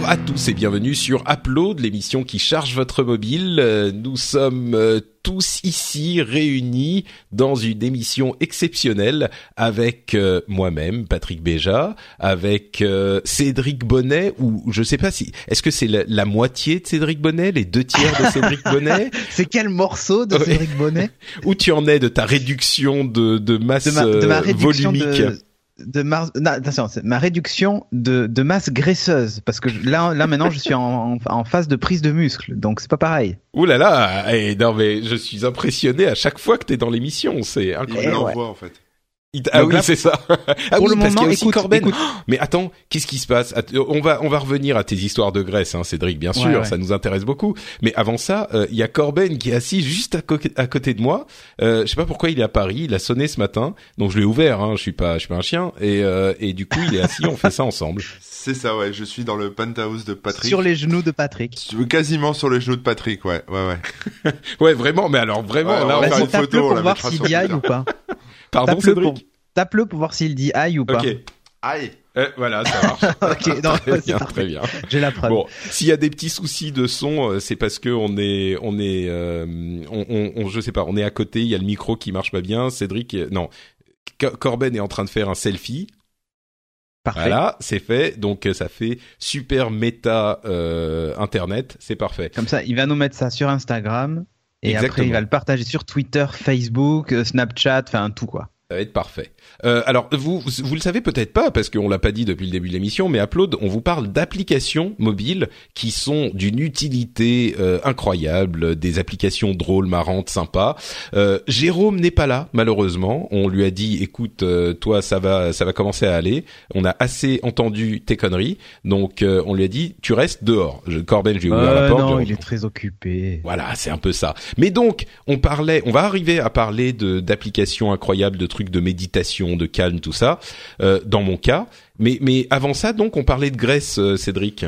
Bonjour à tous et bienvenue sur Upload, l'émission qui charge votre mobile. Euh, Nous sommes euh, tous ici réunis dans une émission exceptionnelle avec euh, moi-même, Patrick Béja, avec euh, Cédric Bonnet, ou je sais pas si, est-ce que c'est la, la moitié de Cédric Bonnet, les deux tiers de Cédric Bonnet C'est quel morceau de. Cédric Bonnet? Où tu en es de ta réduction de, de masse de ma, de ma réduction volumique? De, non, attention, ma réduction de, de masse graisseuse parce que je- là là maintenant je suis en, en, en phase de prise de muscle donc c'est pas pareil. Ouh là là, eh, non mais je suis impressionné à chaque fois que t'es dans l'émission, c'est incroyable. ouais. en fait. Il- Ah Donc oui, c'est ça. ah pour oui, le parce y moment, écoute, Corben. écoute. Mais attends, qu'est-ce qui se passe Att- On va on va revenir à tes histoires de Grèce, hein, Cédric, bien sûr, Ouais, ouais. ça nous intéresse beaucoup. Mais avant ça, euh, il y a Corben qui est assis juste à, côté de moi. Euh, je sais pas pourquoi il est à Paris. Il a sonné ce matin, donc je l'ai ouvert. Hein, je suis pas je suis pas un chien et euh, et du coup il est assis. on fait ça ensemble. C'est ça, ouais. Je suis dans le penthouse de Patrick. Sur les genoux de Patrick. Quasiment sur les genoux de Patrick, ouais, ouais, ouais. Ouais, vraiment. Mais alors vraiment, Ouais, là, on on va va- faire une photo, on pour la voir s'il aïe Twitter. ou pas. Pardon Cédric. pour tape-le pour voir s'il dit aïe ou pas. Ok. Aïe. Euh, voilà, ça marche. Ok, non, très c'est bien, très bien. J'ai la preuve. Bon, s'il y a des petits soucis de son, euh, c'est parce que on est, on est, euh, on, on, on- je sais pas, on est à côté. Il y a le micro qui marche pas bien. Cédric, non, Co- Corben est en train de faire un selfie. Parfait. Voilà, c'est fait. Donc ça fait super méta euh, internet. C'est parfait. Comme ça, il va nous mettre ça sur Instagram et après il va le partager sur Twitter, Facebook, euh, Snapchat, enfin tout quoi. Ça va être parfait. Euh, alors vous, vous le savez peut-être pas parce qu'on l'a pas dit depuis le début de l'émission, mais Upload, on vous parle d'applications mobiles qui sont d'une utilité euh, incroyable, des applications drôles, marrantes, sympas. Euh, Jérôme n'est pas là malheureusement. On lui a dit, écoute, euh, toi ça va, ça va commencer à aller. On a assez entendu tes conneries, donc euh, on lui a dit, tu restes dehors. Je, Corben, je lui ai ouvert la Euh, porte. non, il est très occupé. voilà, c'est un peu ça. Mais donc, on parlait, on va arriver à parler de d'applications incroyables, de trucs de méditation, de calme, tout ça. euh, dans mon cas, mais mais avant ça, donc, on parlait de Grèce, euh, Cédric.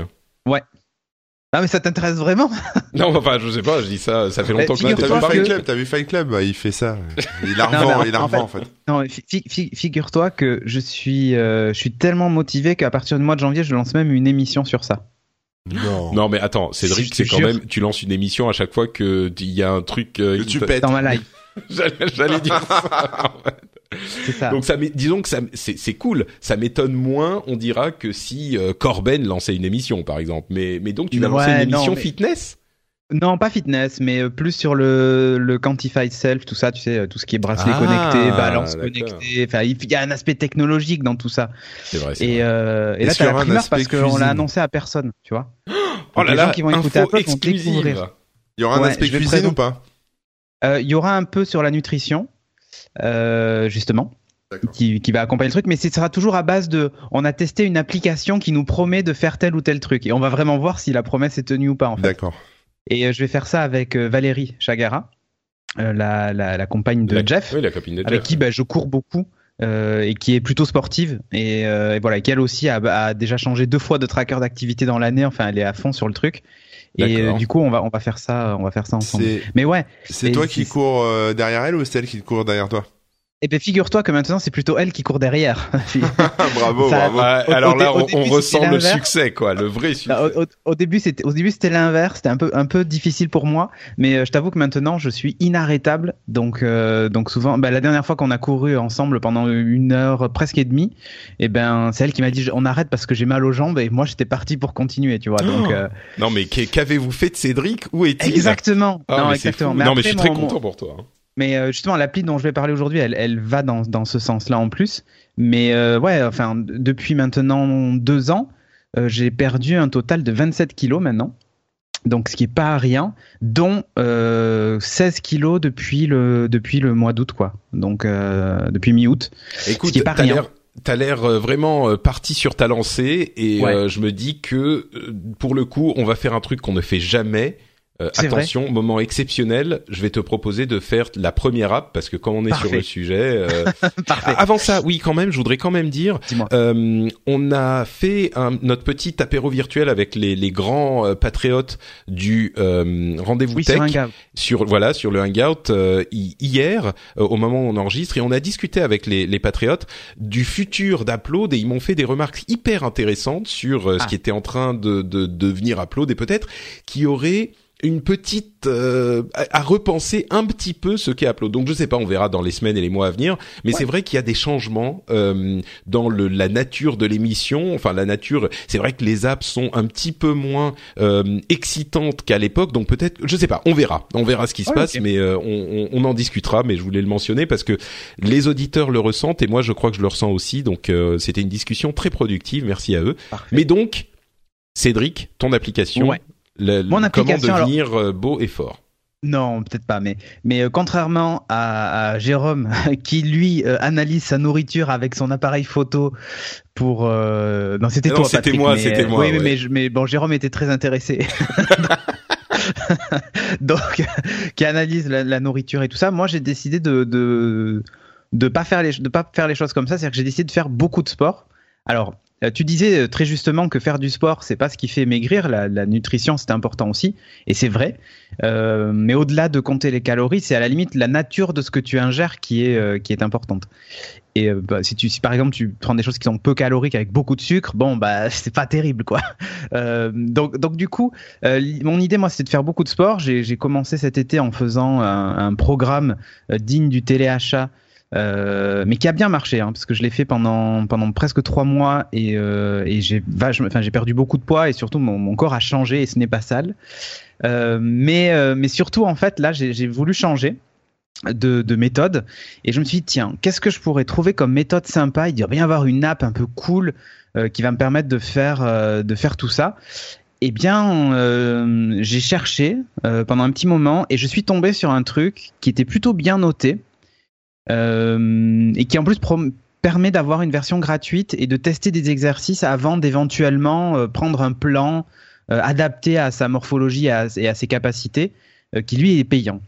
Ah mais ça t'intéresse vraiment Non, enfin, je sais pas, je dis ça, ça fait longtemps que Ouais, t'as vu que- Fight Club, t'as vu Fight Club, bah, il fait ça. Il a Non, revend, il a en en fait. Non, fi- fi- fi- figure-toi que je suis, euh, je suis tellement motivé qu'à partir du mois de janvier, je lance même une émission sur ça. Non. Non, mais attends, Cédric, c'est quand jure. même, tu lances une émission à chaque fois que il y a un truc. euh, Que tu pètes. Dans ma live, J'allais dire ça. c'est ça. Donc ça, disons que ça, c'est cool. Ça m'étonne moins, on dira, que si euh, Corben lançait une émission, par exemple. Mais mais donc tu vas lancer Ouais, une non, émission mais- fitness? Non, pas fitness, mais euh, plus sur le, le quantified self, tout ça, tu sais, euh, tout ce qui est bracelet Ah, connecté, balance connectée. Enfin, il y a un aspect technologique dans tout ça. C'est vrai. c'est Et, vrai. euh, et Et là, t'as la un primeur parce qu'on l'a annoncé à personne, tu vois. Oh là les là, gens qui vont écouter Apple vont exclusive. découvrir. Il y aura un Ouais, aspect cuisine présenter- ou pas? Il y aura un peu sur la nutrition, euh, justement. Qui, qui va accompagner le truc, mais ce sera toujours à base de, on a testé une application qui nous promet de faire tel ou tel truc, et on va vraiment voir si la promesse est tenue ou pas en fait. D'accord. Et euh, je vais faire ça avec euh, Valérie Chagara, euh, la, la, la compagne de La- Jeff, Oui, la copine de avec Jeff. qui bah, je cours beaucoup. euh, et qui est plutôt sportive et, euh, et voilà qui elle aussi a, a déjà changé deux fois de tracker d'activité dans l'année enfin elle est à fond sur le truc et euh, du coup on va on va faire ça on va faire ça ensemble. Mais ouais c'est toi qui cours euh, derrière elle ou c'est elle qui court derrière toi? Et ben figure-toi que maintenant c'est plutôt elle qui court derrière Bravo, Ça- bravo. Au- alors au là, on, début, on c'était ressent le succès, quoi, le vrai succès. Bah, au, au- début, c'était au début c'était l'inverse, c'était un peu un peu difficile pour moi, mais euh, je t'avoue que maintenant je suis inarrêtable. Donc euh, donc souvent, bah, la dernière fois qu'on a couru ensemble pendant une heure presque et demie, et ben c'est elle qui m'a dit on arrête parce que j'ai mal aux jambes et moi j'étais parti pour continuer, tu vois. Donc Oh, euh, Non, mais qu'avez-vous fait de Cédric? Où est-il? Exactement. Ah, non mais c'est exactement. fou. Mais non, mais après, je suis très mon- content pour toi. hein. Mais euh, justement, l'appli dont je vais parler aujourd'hui, elle, elle va dans, dans ce sens-là en plus. Mais euh, ouais, enfin, depuis maintenant deux ans, euh, j'ai perdu un total de 27 kilos maintenant. Donc, ce qui est pas rien, dont euh, 16 kilos depuis le, depuis le mois d'août, quoi. Donc, depuis mi-août. Écoute, qui est pas rien. t'as l'air vraiment parti sur ta lancée et Ouais. je me dis que pour le coup, on va faire un truc qu'on ne fait jamais. Euh, attention, moment exceptionnel, je vais te proposer de faire la première app parce que quand on est sur le sujet. euh, Parfait. Avant ça, oui, quand même, je voudrais quand même dire, euh, on a fait un, notre petit apéro virtuel avec les, les grands euh, patriotes du euh, rendez-vous Oui, tech sur sur voilà sur le hangout euh, hi- hier euh, au moment où on enregistre et on a discuté avec les, les patriotes du futur d'Upload et ils m'ont fait des remarques hyper intéressantes sur ce Ah. qui était en train de, de devenir Upload et peut-être qu'il y aurait une petite euh, à, à repenser un petit peu ce qu'est Upload. Donc je sais pas, on verra dans les semaines et les mois à venir, mais Ouais. c'est vrai qu'il y a des changements euh, dans le, la nature de l'émission. Enfin la nature, c'est vrai que les apps sont un petit peu moins euh, excitantes qu'à l'époque, donc peut-être, je sais pas, on verra, on verra ce qui se Ouais, passe, mais euh, on, on, on en discutera. Mais je voulais le mentionner parce que les auditeurs le ressentent et moi je crois que je le ressens aussi. Donc euh, c'était une discussion très productive. Merci à eux. Parfait. Mais donc, Cédric, ton application, Ouais. Le- Mon comment application, alors- devenir euh, beau et fort. Non, peut-être pas, mais, mais euh, contrairement à, à Jérôme, qui lui euh, analyse sa nourriture avec son appareil photo pour. euh, Non, c'était toi, c'était moi, c'était moi, Oui, mais- ouais. mais, je- mais bon, Jérôme était très intéressé. Donc, qui analyse la, la nourriture et tout ça. Moi, j'ai décidé de de de pas faire les de pas faire les choses comme ça. C'est-à-dire que j'ai décidé de faire beaucoup de sport. Alors, tu disais euh, très justement que faire du sport, c'est pas ce qui fait maigrir. La, nutrition, c'est important aussi, et c'est vrai. Euh, mais au-delà de compter les calories, c'est à la limite la nature de ce que tu ingères qui est euh, qui est importante. Et euh, bah, si tu si par exemple tu prends des choses qui sont peu caloriques avec beaucoup de sucre, bon bah c'est pas terrible quoi. Euh, donc donc du coup, euh, mon idée moi c'était de faire beaucoup de sport. J'ai commencé cet été en faisant un, un programme euh, digne du téléachat. Euh, mais qui a bien marché, hein, parce que je l'ai fait pendant pendant presque trois mois et, euh, et j'ai enfin perdu beaucoup de poids et surtout mon, corps a changé et ce n'est pas sale. Euh, mais euh, mais surtout en fait là j'ai voulu changer de, de méthode et je me suis dit tiens qu'est-ce que je pourrais trouver comme méthode sympa? Il doit bien avoir une app un peu cool euh, qui va me permettre de faire de faire tout ça. Eh bien euh, j'ai cherché euh, pendant un petit moment et je suis tombé sur un truc qui était plutôt bien noté et qui en plus permet d'avoir une version gratuite et de tester des exercices avant d'éventuellement euh, prendre un plan euh, adapté à sa morphologie et à, ses capacités euh, qui lui est payant.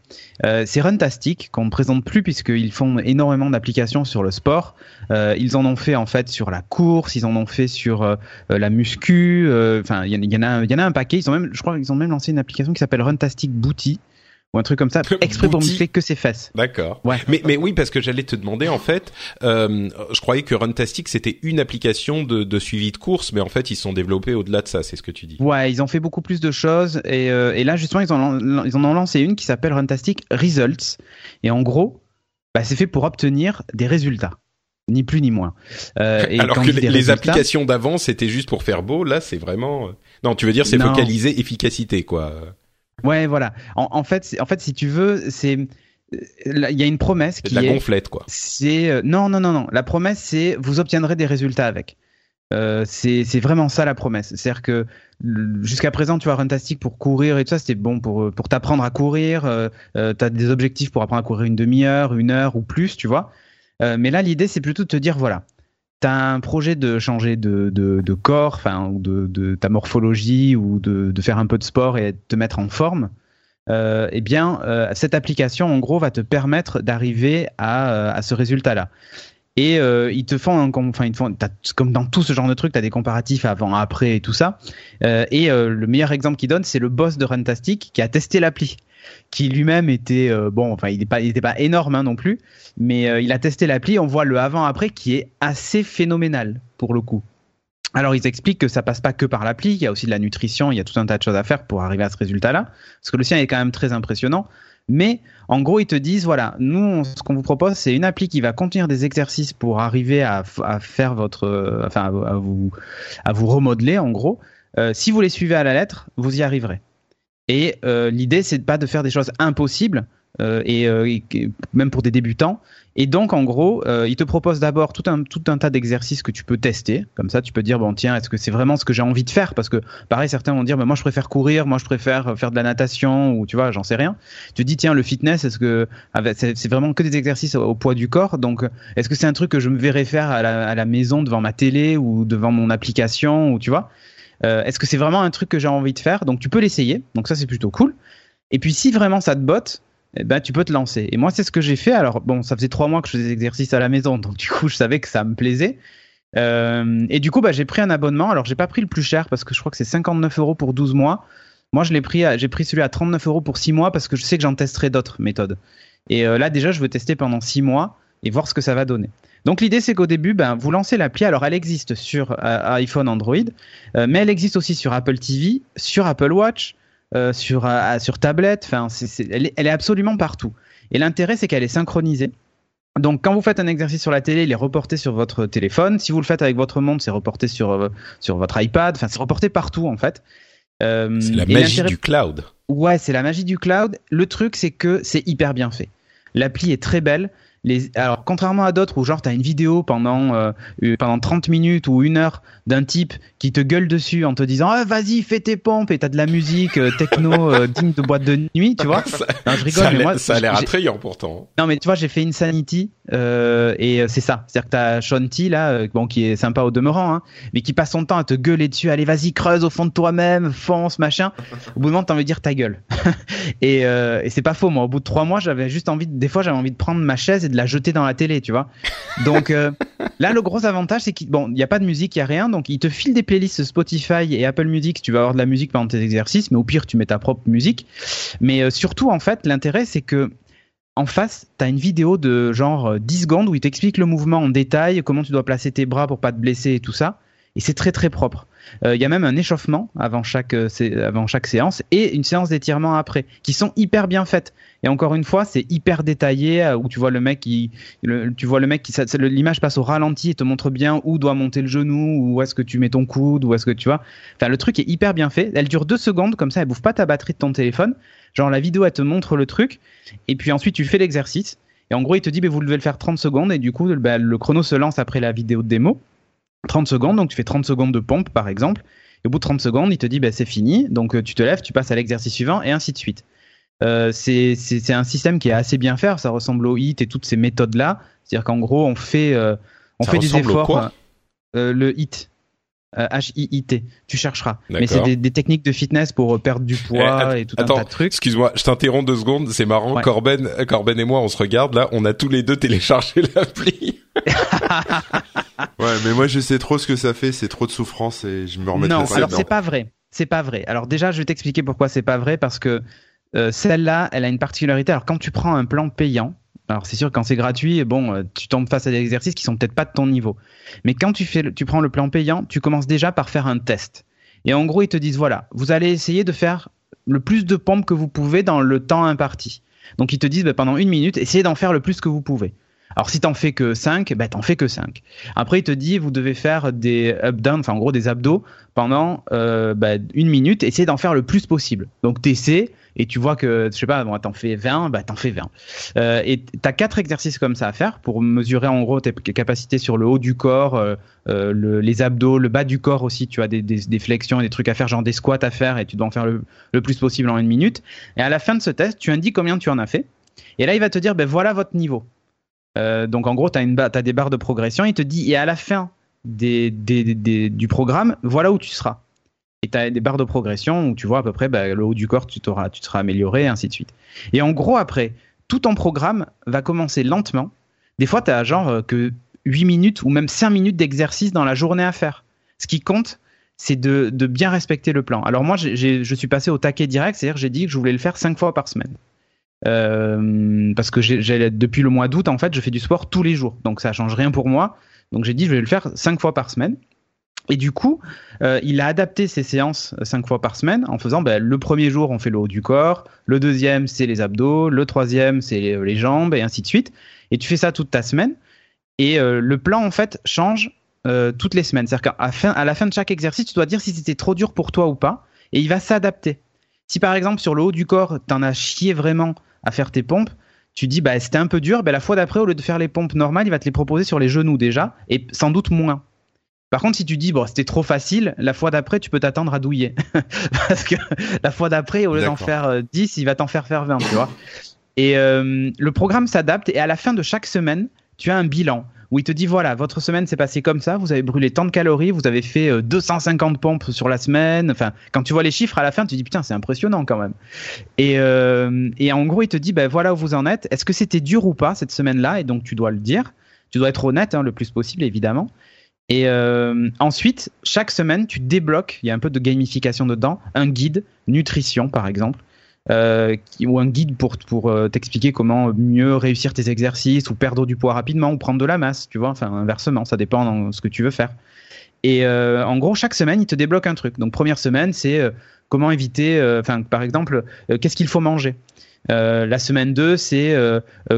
Euh, c'est Runtastic qu'on ne présente plus puisqu'ils font énormément d'applications sur le sport. Euh, ils en ont fait en fait sur la course, ils en ont fait sur euh, euh, la muscu. euh, Enfin, il y, en- il y en a, il y en a un paquet. Ils ont même, je crois, qu'ils ont même lancé une application qui s'appelle Runtastic Booty ou un truc comme ça, exprès pour Booty. muscler que ses fesses. D'accord. Ouais. Mais mais oui parce que j'allais te demander en fait, euh, je croyais que Runtastic c'était une application de, de suivi de course, mais en fait ils sont développés au-delà de ça, c'est ce que tu dis. Ouais, ils ont fait beaucoup plus de choses et, euh, et là justement ils en, ont- ils en ont lancé une qui s'appelle Runtastic Results et en gros, bah, c'est fait pour obtenir des résultats, ni plus ni moins. Euh, et Alors que les, applications d'avant c'était juste pour faire beau, là c'est vraiment. Non, tu veux dire c'est focalisé efficacité quoi. Ouais, voilà. En, en fait, en fait, si tu veux, c'est euh, il y a une promesse qui de la est gonflette quoi. c'est euh, non non non non la promesse c'est vous obtiendrez des résultats avec euh, c'est c'est vraiment ça la promesse c'est à dire que jusqu'à présent tu vois Runtastic pour courir et tout ça c'était bon pour euh, pour t'apprendre à courir euh, euh, t'as des objectifs pour apprendre à courir une demi-heure une heure ou plus tu vois Euh, mais là l'idée c'est plutôt de te dire voilà t'as un projet de changer de, de, corps enfin ou de, ta morphologie ou de, faire un peu de sport et de te mettre en forme euh, eh bien, euh, cette application, en gros, va te permettre d'arriver à, euh, ce résultat-là. Et ils te font, enfin, ils te font, comme dans tout ce genre de trucs, tu as des comparatifs avant, après et tout ça. Et le meilleur exemple qu'ils donnent, c'est le boss de Runtastic qui a testé l'appli, qui lui-même était, euh, bon, enfin, il n'était pas, énorme hein, non plus, mais euh, il a testé l'appli. On voit le avant-après qui est assez phénoménal pour le coup. Alors ils expliquent que ça passe pas que par l'appli, il y a aussi de la nutrition, il y a tout un tas de choses à faire pour arriver à ce résultat-là, parce que le sien est quand même très impressionnant. Mais en gros, ils te disent voilà, nous, ce qu'on vous propose, c'est une appli qui va contenir des exercices pour arriver à, faire votre, euh, enfin, à, vous- à vous, remodeler en gros. Si vous les suivez à la lettre, vous y arriverez. Et euh, l'idée, c'est pas de faire des choses impossibles, euh, et, euh, et même pour des débutants. Et donc, en gros, euh, il te propose d'abord tout un, tout un tas d'exercices que tu peux tester. Comme ça, tu peux dire, bon, tiens, est-ce que c'est vraiment ce que j'ai envie de faire? Parce que, pareil, certains vont dire, mais moi, je préfère courir, moi, je préfère faire de la natation, ou tu vois, j'en sais rien. Tu te dis, tiens, le fitness, est-ce que c'est vraiment que des exercices au, au poids du corps? Donc, est-ce que c'est un truc que je me verrais faire à la, à la maison devant ma télé ou devant mon application, ou tu vois? Euh, Est-ce que c'est vraiment un truc que j'ai envie de faire? Donc, tu peux l'essayer. Donc, ça, c'est plutôt cool. Et puis, si vraiment ça te botte, eh ben, tu peux te lancer. Et moi, c'est ce que j'ai fait. Alors, bon, ça faisait trois mois que je faisais des exercices à la maison, donc du coup, je savais que ça me plaisait. Euh, et du coup, bah, j'ai pris un abonnement. Alors, j'ai pas pris le plus cher parce que je crois que c'est 59 euros pour 12 mois. Moi, je l'ai pris, j'ai pris celui à 39 euros pour 6 mois parce que je sais que j'en testerai d'autres méthodes. Et euh, là, déjà, je veux tester pendant 6 mois et voir ce que ça va donner. Donc, l'idée, c'est qu'au début, ben, vous lancez l'appli. Alors, elle existe sur euh, iPhone, Android, euh, mais elle existe aussi sur Apple TV, sur Apple Watch, euh, sur, sur tablette. Enfin, c'est- c'est- elle, est, elle est absolument partout. Et l'intérêt, c'est qu'elle est synchronisée. Donc, quand vous faites un exercice sur la télé, il est reporté sur votre téléphone. Si vous le faites avec votre montre, c'est reporté sur, sur votre iPad. Enfin, c'est reporté partout, en fait. C'est la magie du cloud. Ouais, c'est la magie du cloud. Le truc, c'est que c'est hyper bien fait. L'appli est très belle. Les... Alors, contrairement à d'autres où genre t'as une vidéo pendant euh, pendant 30 minutes ou une heure d'un type qui te gueule dessus en te disant ah, vas-y fais tes pompes et t'as de la musique euh, techno euh, digne de boîte de nuit, tu vois. ça, Non, je rigole, ça a mais moi ça a l'air attrayant pourtant. non mais tu vois j'ai fait Insanity et c'est ça. C'est à dire que t'as Sean T là bon qui est sympa au demeurant hein, mais qui passe son temps à te gueuler dessus. Allez vas-y creuse au fond de toi-même fonce machin. Au bout d'un moment t'as envie de dire ta gueule. Et, et c'est pas faux. Moi au bout de trois mois j'avais juste envie de- des fois j'avais envie de prendre ma chaise et de la jeter dans la télé tu vois donc euh, là le gros avantage c'est qu'il bon il y a pas de musique il y a rien donc il te file des playlists Spotify et Apple Music tu vas avoir de la musique pendant tes exercices mais au pire tu mets ta propre musique mais euh, surtout en fait l'intérêt c'est que en face, tu as une vidéo de genre euh, 10 secondes où il t'explique le mouvement en détail, comment tu dois placer tes bras pour pas te blesser et tout ça. Et c'est très très propre. Euh, Il y a même un échauffement avant chaque, euh, avant chaque séance et une séance d'étirement après, qui sont hyper bien faites. Et encore une fois, c'est hyper détaillé euh, où tu vois le mec qui, tu vois le mec qui, l'image passe au ralenti et te montre bien où doit monter le genou, où est-ce que tu mets ton coude, où est-ce que tu vois. Enfin, le truc est hyper bien fait. Elle dure deux secondes comme ça, elle bouffe pas ta batterie de ton téléphone. Genre la vidéo, elle te montre le truc et puis ensuite tu fais l'exercice. Et en gros, il te dit, bah, vous devez le faire 30 secondes. Et du coup, bah, le chrono se lance après la vidéo de démo. 30 secondes, donc tu fais 30 secondes de pompe, par exemple. Et au bout de 30 secondes, il te dit, bah, c'est fini. Donc euh, tu te lèves, tu passes à l'exercice suivant, et ainsi de suite. Euh, c'est un système qui est assez bien fait. Ça ressemble au HIT et toutes ces méthodes-là. C'est-à-dire qu'en gros, on fait, euh, on Ça fait des efforts. quoi? euh, le HIT. H-I-I-T. Tu chercheras. Mais c'est des, des techniques de fitness pour perdre du poids att- et tout un attends, tas de trucs. Excuse-moi, je t'interromps deux secondes, c'est marrant. Ouais. Corben, Corben et moi, on se regarde là, on a tous les deux téléchargé l'appli. Ouais, mais moi je sais trop ce que ça fait, c'est trop de souffrance et je me remettrai Non, alors c'est pas vrai. C'est pas vrai. Alors déjà, je vais t'expliquer pourquoi c'est pas vrai parce que euh, celle-là, elle a une particularité. Alors quand tu prends un plan payant, alors c'est sûr quand c'est gratuit, bon, euh, tu tombes face à des exercices qui sont peut-être pas de ton niveau. Mais quand tu fais, tu prends le plan payant, tu commences déjà par faire un test. Et en gros, ils te disent voilà, vous allez essayer de faire le plus de pompes que vous pouvez dans le temps imparti. Donc ils te disent bah, pendant une minute, essayez d'en faire le plus que vous pouvez. Alors si t'en fais que 5, bah, t'en fais que 5. Après, il te dit vous devez faire des up-down, enfin en gros des abdos pendant euh, bah, une minute, essayer d'en faire le plus possible. Donc t'essaies et tu vois que, je sais pas, bon, t'en fais 20, bah t'en fais 20. Euh, et t'as quatre exercices comme ça à faire pour mesurer en gros tes capacités sur le haut du corps, euh, euh, le- les abdos, le bas du corps aussi. Tu as des, des, des flexions et des trucs à faire, genre des squats à faire et tu dois en faire le, le plus possible en une minute. Et à la fin de ce test, tu indiques combien tu en as fait. Et là, il va te dire, ben voilà votre niveau. Euh, donc en gros, tu as, des barres de progression. Il te dit, et à la fin des, des, des- du programme, voilà où tu seras. Et tu as des barres de progression où tu vois à peu près bah, le haut du corps, tu, tu seras amélioré, et ainsi de suite. Et en gros, après, tout ton programme va commencer lentement. Des fois, tu as genre euh, que 8 minutes ou même 5 minutes d'exercice dans la journée à faire. Ce qui compte, c'est de, bien respecter le plan. Alors moi, je suis passé au taquet direct, c'est-à-dire j'ai dit que je voulais le faire 5 fois par semaine. Euh, parce que depuis le mois d'août, en fait, je fais du sport tous les jours. Donc ça change rien pour moi. Donc j'ai dit, je vais le faire 5 fois par semaine. Et du coup, euh, il a adapté ses séances cinq fois par semaine en faisant ben, le premier jour, on fait le haut du corps, le deuxième, c'est les abdos, le troisième, c'est les, jambes, et ainsi de suite. Et tu fais ça toute ta semaine. Et euh, le plan, en fait, change toutes les semaines. C'est-à-dire qu'à la fin de chaque exercice, tu dois dire si c'était trop dur pour toi ou pas, et il va s'adapter. Si par exemple, sur le haut du corps, t'en as chié vraiment à faire tes pompes, tu dis bah c'était un peu dur, bah, la fois d'après au lieu de faire les pompes normales, il va te les proposer sur les genoux déjà et sans doute moins. Par contre, si tu dis bon c'était trop facile, la fois d'après tu peux t'attendre à douiller parce que la fois d'après au lieu d'en faire 10, il va t'en faire faire 20, tu vois. Et le programme s'adapte et à la fin de chaque semaine, tu as un bilan où il te dit voilà, votre semaine s'est passée comme ça, vous avez brûlé tant de calories, vous avez fait 250 euh, pompes sur la semaine. Enfin, quand tu vois les chiffres à la fin, tu te dis putain, c'est impressionnant quand même. Et, euh, et en gros, il te dit ben voilà où vous en êtes. Est-ce que c'était dur ou pas cette semaine-là? Et donc, tu dois le dire. Tu dois être honnête hein, le plus possible, évidemment. Et euh, ensuite, chaque semaine, tu débloques, il y a un peu de gamification dedans, un guide, nutrition par exemple, euh, ou un guide pour, euh, t'expliquer comment mieux réussir tes exercices ou perdre du poids rapidement ou prendre de la masse, tu vois, enfin inversement, ça dépend de ce que tu veux faire. Et euh, en gros, chaque semaine, il te débloque un truc. Donc première semaine, c'est comment éviter, enfin par exemple, qu'est-ce qu'il faut manger? la semaine 2, c'est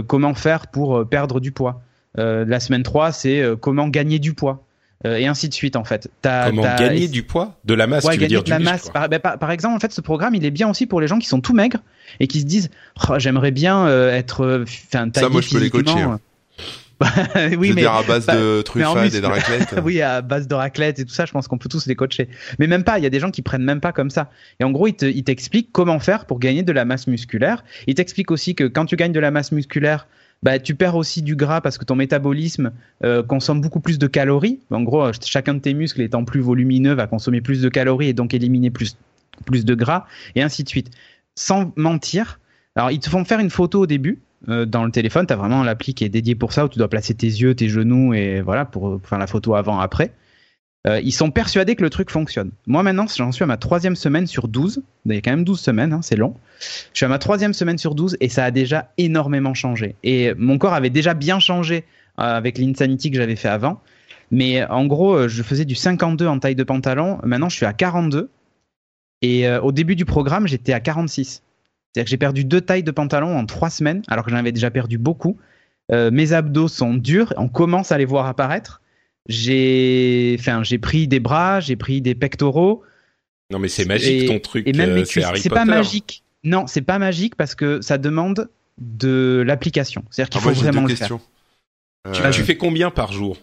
comment faire pour perdre du poids. la semaine 3, c'est comment gagner du poids. Euh, et ainsi de suite en fait. Comment gagner du poids, de la masse, ouais, tu veux dire de la masse. Ben, par, exemple, en fait, ce programme, il est bien aussi pour les gens qui sont tout maigres et qui se disent, oh, j'aimerais bien euh, être, euh, enfin, ça, moi, je peux les coacher. Hein. oui, mais à base de truffades et de raclette. oui, à base de raclette et tout ça, je pense qu'on peut tous les coacher. Mais même pas, il y a des gens qui prennent même pas comme ça. Et en gros, il t'explique comment faire pour gagner de la masse musculaire. Il t'explique aussi que quand tu gagnes de la masse musculaire, bah, tu perds aussi du gras parce que ton métabolisme euh, consomme beaucoup plus de calories. En gros, chacun de tes muscles étant plus volumineux va consommer plus de calories et donc éliminer plus, plus de gras, et ainsi de suite. Sans mentir, alors ils te font faire une photo au début. Euh, dans le téléphone, tu as vraiment l'appli qui est dédiée pour ça, où tu dois placer tes yeux, tes genoux, et voilà, pour faire la photo avant-après. Euh, ils sont persuadés que le truc fonctionne. Moi maintenant, j'en suis à ma troisième semaine sur 12. Il y a quand même 12 semaines, hein, c'est long. Je suis à ma troisième semaine sur 12 et ça a déjà énormément changé. Et mon corps avait déjà bien changé euh, avec l'insanity que j'avais fait avant. Mais en gros, euh, je faisais du 52 en taille de pantalon. Maintenant, je suis à 42. Et au début du programme, j'étais à 46. C'est-à-dire que j'ai perdu deux tailles de pantalon en trois semaines, alors que j'en avais déjà perdu beaucoup. mes abdos sont durs, on commence à les voir apparaître. J'ai, enfin, j'ai pris des bras, j'ai pris des pectoraux. Non, mais c'est magique ton truc. Et même euh, c'est pas magique. Non, c'est pas magique parce que ça demande de l'application. C'est-à-dire qu'il ah, faut vraiment le faire. Euh, tu, fais combien par jour?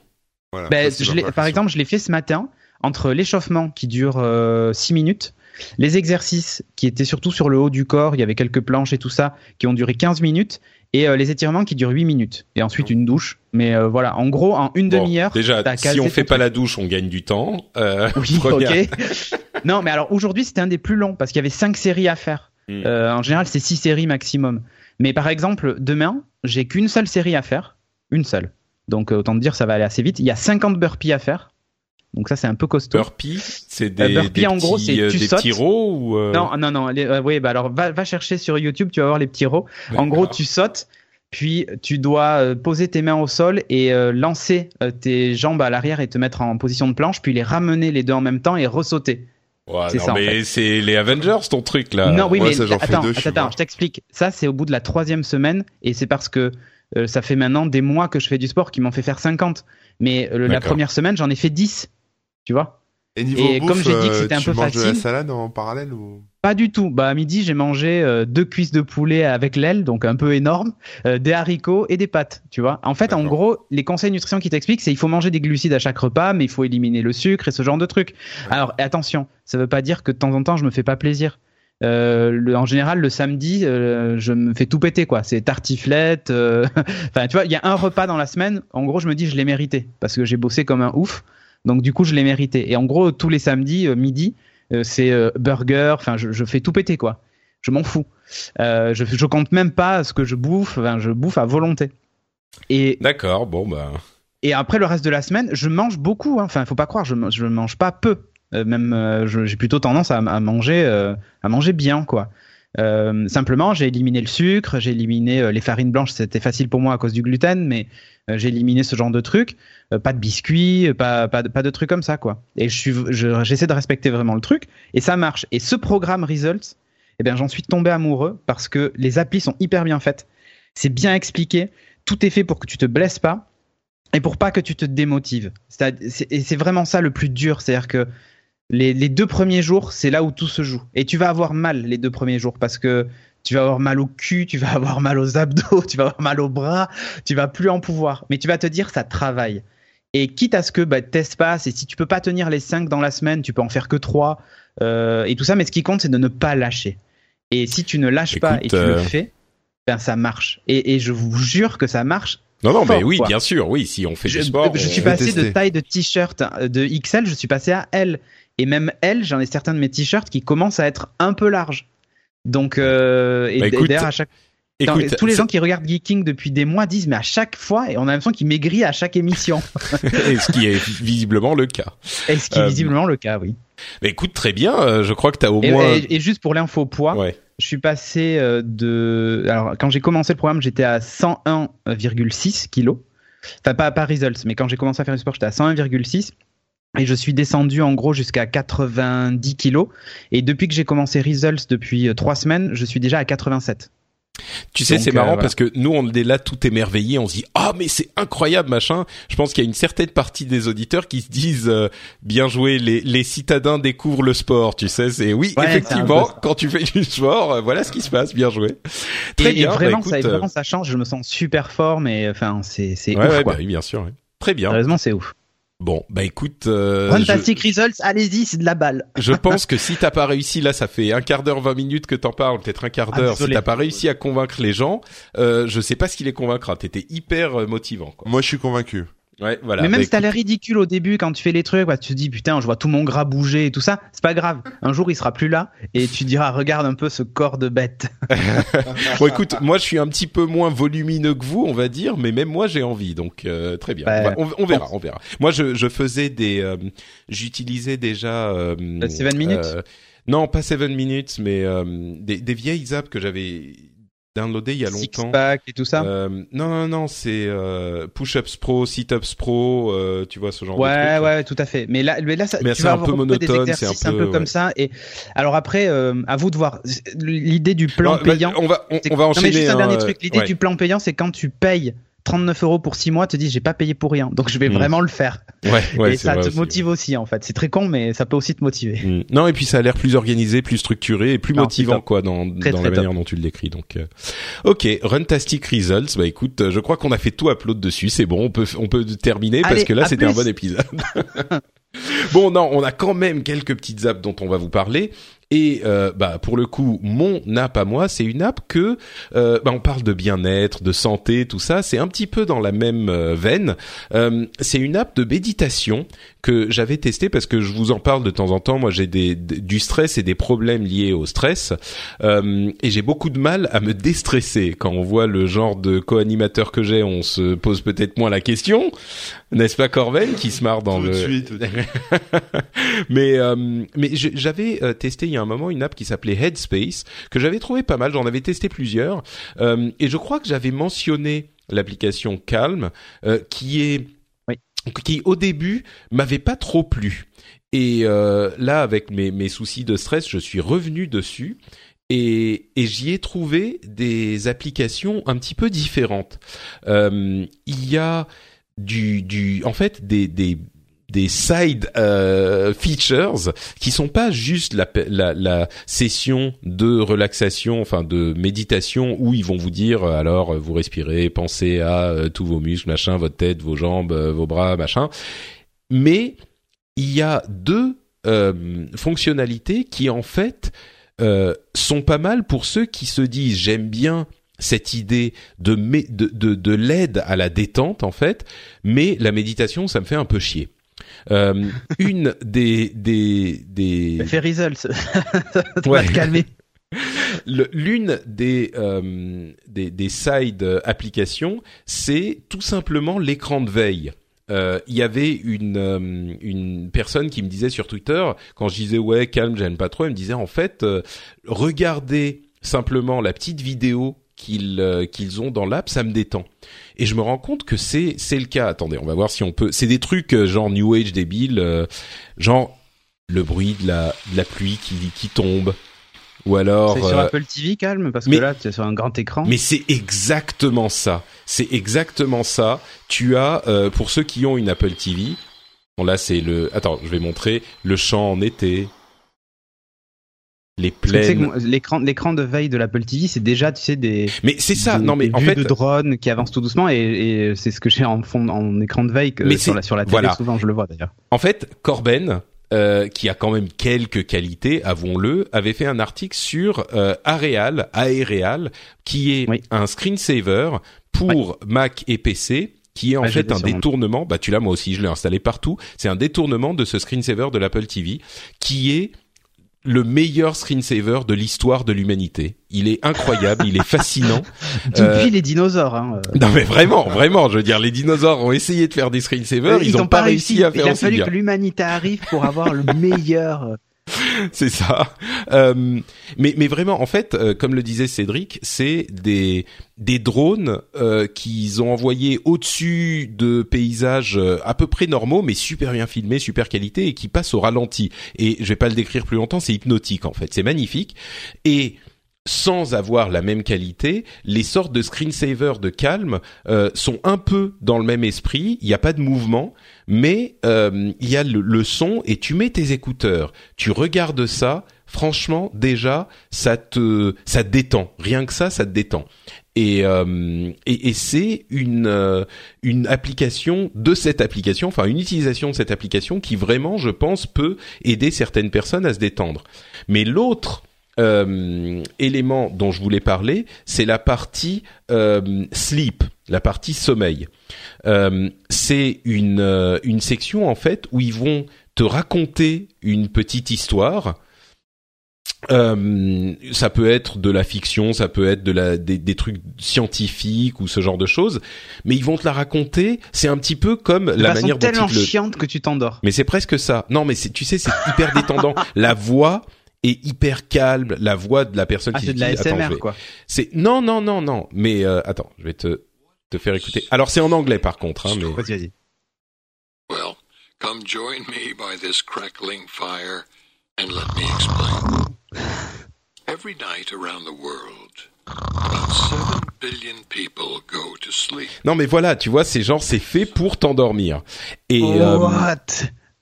ben, je Par exemple, je l'ai fait ce matin entre l'échauffement qui dure 6 euh, minutes, les exercices qui étaient surtout sur le haut du corps, il y avait quelques planches et tout ça, qui ont duré 15 minutes, et euh, les étirements qui durent 8 minutes et ensuite une douche. Mais euh, voilà, en gros, en une demi-heure. Déjà, si on fait pas la douche, on gagne du temps. Euh, oui, ok. non, mais alors aujourd'hui, c'était un des plus longs parce qu'il y avait 5 séries à faire. Hmm. En général, c'est 6 séries maximum. Mais par exemple, demain, j'ai qu'une seule série à faire, une seule. Donc autant te dire, ça va aller assez vite. Il y a 50 burpees à faire. Donc ça c'est un peu costaud. Burpee, c'est des, burpee, des, en gros, c'est tu des rows ou euh... Non non non, les, euh, oui bah alors va, va chercher sur YouTube, tu vas voir les petits rows. En gros, tu sautes puis tu dois euh, poser tes mains au sol et euh, lancer tes jambes à l'arrière et te mettre en position de planche, puis les ramener les deux en même temps et ressauter. Ouais, c'est ça, mais c'est les Avengers ton truc là. Non oui mais attends, deux, attends, je t'explique. Ça c'est au bout de la troisième semaine et c'est parce que ça fait maintenant des mois que je fais du sport qui m'ont fait faire 50. Mais la première semaine j'en ai fait 10 tu vois. Et, niveau comme j'ai dit que c'était un peu facile. de la salade en parallèle ou Pas du tout. Bah à midi j'ai mangé euh, deux cuisses de poulet avec l'aile, donc un peu énorme, euh, des haricots et des pâtes. Tu vois. En fait, en gros, les conseils nutrition qui t'expliquent, c'est il faut manger des glucides à chaque repas, mais il faut éliminer le sucre et ce genre de trucs. Alors attention, ça veut pas dire que de temps en temps je me fais pas plaisir. Euh, en général, le samedi, je me fais tout péter, quoi. C'est tartiflette. Enfin, tu vois, il y a un repas dans la semaine. En gros, je me dis, je l'ai mérité parce que j'ai bossé comme un ouf. Donc du coup, je l'ai mérité. Et en gros, tous les samedis, euh, midi, euh, c'est euh, burger. Enfin, je, fais tout péter quoi. Je m'en fous. je, je compte même pas ce que je bouffe. Enfin, je bouffe à volonté. Et d'accord. Bon bah. Et après le reste de la semaine, je mange beaucoup. Hein. Enfin, faut pas croire, je, je mange pas peu. même, j'ai plutôt tendance à, à manger, à manger bien quoi. Euh, simplement, j'ai éliminé le sucre, j'ai éliminé euh, les farines blanches, c'était facile pour moi à cause du gluten, mais euh, j'ai éliminé ce genre de trucs. pas de biscuits, pas, de trucs comme ça, quoi. Et je j'essaie de respecter vraiment le truc, et ça marche. Et ce programme Results, eh bien, j'en suis tombé amoureux parce que les applis sont hyper bien faites. C'est bien expliqué. Tout est fait pour que tu te blesses pas et pour pas que tu te démotives. Et c'est vraiment ça le plus dur, c'est-à-dire que les, deux premiers jours, c'est là où tout se joue. Et tu vas avoir mal les deux premiers jours parce que tu vas avoir mal au cul, tu vas avoir mal aux abdos, tu vas avoir mal aux bras, tu vas plus en pouvoir. Mais tu vas te dire, ça travaille. Et quitte à ce que bah, test passe, et si tu peux pas tenir les 5 dans la semaine, tu peux en faire que 3, euh, et tout ça, mais ce qui compte, c'est de ne pas lâcher. Et si tu ne lâches pas et tu le euh, fais, ben ça marche. Et, et je vous jure que ça marche. Non, non, fort, mais oui, quoi. bien sûr, oui, si on fait Je, du sport. je on- suis passé de taille de t-shirt euh, de XL, je suis passé à L. Et même L, j'en ai certains de mes t-shirts qui commencent à être un peu larges. Donc, euh, et, Bah, écoute, d'ailleurs, à chaque Écoute, tous les gens qui regardent Geeking depuis des mois disent, mais à chaque fois, et on a l'impression qu'il maigrit à chaque émission. et ce qui est visiblement le cas. Et ce qui est Euh, visiblement le cas, oui. Mais écoute, très bien. euh, je crois que t'as au Et, moins. et- et juste pour l'info poids, Ouais. je suis passé de. Alors, quand j'ai commencé le programme, j'étais à 101,6 kilos. Enfin, pas, pas results, mais quand j'ai commencé à faire du sport, j'étais à 101,6. Et je suis descendu en gros jusqu'à 90 kilos. Et depuis que j'ai commencé Results depuis euh, trois semaines, je suis déjà à 87. Tu sais, c'est euh, marrant voilà. parce que nous, on est là tout émerveillé, on se dit ah mais c'est incroyable machin. Je pense qu'il y a une certaine partie des auditeurs qui se disent euh, bien joué, les, les citadins découvrent le sport. Tu sais, c'est oui Ouais, effectivement quand tu fais du sport, euh, voilà ce qui se passe. Bien joué. Très et, et bien. bah, vraiment, écoute, ça, vraiment, ça change. Je me sens super fort, mais enfin, c'est c'est ouais, ouf, ouais, quoi. bah oui, bien sûr. Très bien. Sérieusement, c'est ouf. Bon, bah écoute, euh, je, Fantastic Results, allez-y, c'est de la balle. je pense que si t'as pas réussi, là, ça fait un quart d'heure, 20 minutes que t'en parles, peut-être un quart Ah, d'heure. si t'as pas réussi à convaincre les gens, euh, je sais pas ce qui les convaincra. T'étais hyper euh, motivant. Quoi. Moi, je suis convaincu. Ouais, voilà. mais même Bah, si t'as l'air ridicule au début quand tu fais les trucs, bah, tu te dis putain, je vois tout mon gras bouger et tout ça, c'est pas grave. Un jour il sera plus là et tu diras regarde un peu ce corps de bête. Bon, écoute, moi, je suis un petit peu moins volumineux que vous, on va dire, mais même moi, j'ai envie, donc euh, très bien. Bah, on, verra, on verra. Moi, je, je faisais des, euh, j'utilisais déjà euh, Euh, Seven Minutes euh, non, pas Seven Minutes, mais euh, des, des vieilles apps que j'avais downloadées il y a Six longtemps. pack et tout ça? Euh, non, non, non, c'est euh, Push-ups Pro, Sit-ups Pro, euh, tu vois ce genre de Ouais, trucs. ouais, tout à fait. Mais là, mais là, ça, Mais tu c'est vas un peu monotone, c'est exercices un un peu, peu, comme ouais. ça. Et alors après, euh, à vous de voir. L'idée du plan Non, bah, payant. on va, on, on va non, enchaîner. mais juste un dernier truc. L'idée ouais. du plan payant, c'est quand tu payes 39 euros pour 6 mois, te dis j'ai pas payé pour rien, donc je vais Mm. vraiment le faire. Ouais, ouais, et ça te aussi, motive aussi en fait. C'est très con, mais ça peut aussi te motiver. Mm. Non, et puis ça a l'air plus organisé, plus structuré et plus Non, motivant quoi dans, Très, dans très la top. manière dont tu le décris. Donc, euh, ok, Runtastic Results. Bah écoute, euh, je crois qu'on a fait tout upload dessus. C'est bon, on peut on peut terminer parce que là à c'était un bon épisode. bon, non, on a quand même quelques petites apps dont on va vous parler. Et euh, bah pour le coup, mon app à moi, c'est une app que euh, bah, on parle de bien-être, de santé, tout ça. C'est un petit peu dans la même euh, veine. Euh, c'est une app de méditation que j'avais testé parce que je vous en parle de temps en temps. Moi, j'ai des, du stress et des problèmes liés au stress, Euh, et j'ai beaucoup de mal à me déstresser. Quand on voit le genre de co-animateur que j'ai, on se pose peut-être moins la question, n'est-ce pas, Corben, qui se marre dans Tout le. de suite. mais euh, mais j'avais testé il y a un moment une app qui s'appelait Headspace que j'avais trouvé pas mal. J'en avais testé plusieurs Euh, et je crois que j'avais mentionné l'application Calm euh, qui est Oui. qui au début m'avait pas trop plu. Et euh, là, avec mes, mes soucis de stress, je suis revenu dessus et, et j'y ai trouvé des applications un petit peu différentes. Il y a du, du, en fait, des, des, des side euh, features qui sont pas juste la, la, la session de relaxation, enfin de méditation où ils vont vous dire euh, alors euh, vous respirez, pensez à euh, tous vos muscles, machin, votre tête, vos jambes, vos bras, machin. Mais il y a deux fonctionnalités qui en fait sont pas mal pour ceux qui se disent j'aime bien cette idée de, de, de, de l'aide à la détente en fait, mais la méditation ça me fait un peu chier. Euh, une des des des Fais Results. Ouais. calmer. l'une des, euh, des des side applications, c'est tout simplement l'écran de veille. Euh, Il y avait une euh, une personne qui me disait sur Twitter quand je disais ouais calme j'aime pas trop, elle me disait en fait regardez simplement la petite vidéo qu'ils euh, qu'ils ont dans l'app, ça me détend. Et je me rends compte que c'est c'est le cas. Attendez, on va voir si on peut. C'est des trucs euh, genre New Age débile, euh, genre le bruit de la de la pluie qui qui tombe, ou alors. C'est sur Apple TV calme parce mais- que là tu es sur un grand écran. mais c'est exactement ça. C'est exactement ça. Tu as pour ceux qui ont une Apple TV. Bon là c'est le. Attends, je vais montrer le chant en été. Les plaines. L'écran, l'écran de veille de l'Apple TV, c'est déjà, tu sais, des, Mais c'est ça. des- non, mais des en vues fait, de drone qui avancent tout doucement et, et c'est ce que j'ai en fond, en écran de veille que Mais sur la, sur la télé. voilà. Souvent, je le vois d'ailleurs. En fait, Corben, euh, qui a quand même quelques qualités, avouons-le, avait fait un article sur euh, Areal, Aereal, qui est Oui. un screensaver pour Mac et PC qui est en fait un détournement, bah tu l'as moi aussi, je l'ai installé partout, c'est un détournement de ce screensaver de l'Apple TV qui est le meilleur screensaver de l'histoire de l'humanité. Il est incroyable, il est fascinant. Depuis Euh, les dinosaures, hein. euh, Non mais vraiment, vraiment, je veux dire, les dinosaures ont essayé de faire des screensavers, ils, n'ont pas réussi à faire Il a fallu bien. que l'humanité arrive pour avoir le meilleur. c'est ça. Euh, mais mais vraiment, en fait, euh, comme le disait Cédric, c'est des des drones euh, qu'ils ont envoyés au-dessus de paysages euh, à peu près normaux, mais super bien filmés, super qualité et qui passent au ralenti. Et je vais pas le décrire plus longtemps, c'est hypnotique en fait, c'est magnifique. Et sans avoir la même qualité, les sortes de screensavers de calme euh, sont un peu dans le même esprit. Il n'y a pas de mouvement, mais euh, il y a le, le son et tu mets tes écouteurs, tu regardes ça. Franchement, déjà, ça te ça te détend. Rien que ça, ça te détend. Et euh, et, et c'est une euh, une application de cette application, enfin une utilisation de cette application qui vraiment, je pense, peut aider certaines personnes à se détendre. Mais l'autre euh, élément dont je voulais parler, c'est la partie euh, sleep, la partie sommeil. Euh, c'est une euh, une section en fait où ils vont te raconter une petite histoire. Euh, ça peut être de la fiction, ça peut être de la des, des trucs scientifiques ou ce genre de choses, mais ils vont te la raconter. C'est un petit peu comme de la manière dont tellement ils le chiante que tu t'endors. mais c'est presque ça. Non, mais c'est, tu sais, c'est hyper détendant. La voix est hyper calme. La voix de la personne Ah, qui c'est de la dit- attends, SMR, vais- quoi. C'est non, non, non, non. Mais euh, attends, je vais te te faire écouter. Alors c'est en anglais par contre, hein, mais Vas-y, vas-y. Well, come join me by this crackling fire and let me explain. Every night around the world, about 7 billion people go to sleep. non, mais voilà, tu vois, c'est genre c'est fait pour t'endormir. Et euh, What?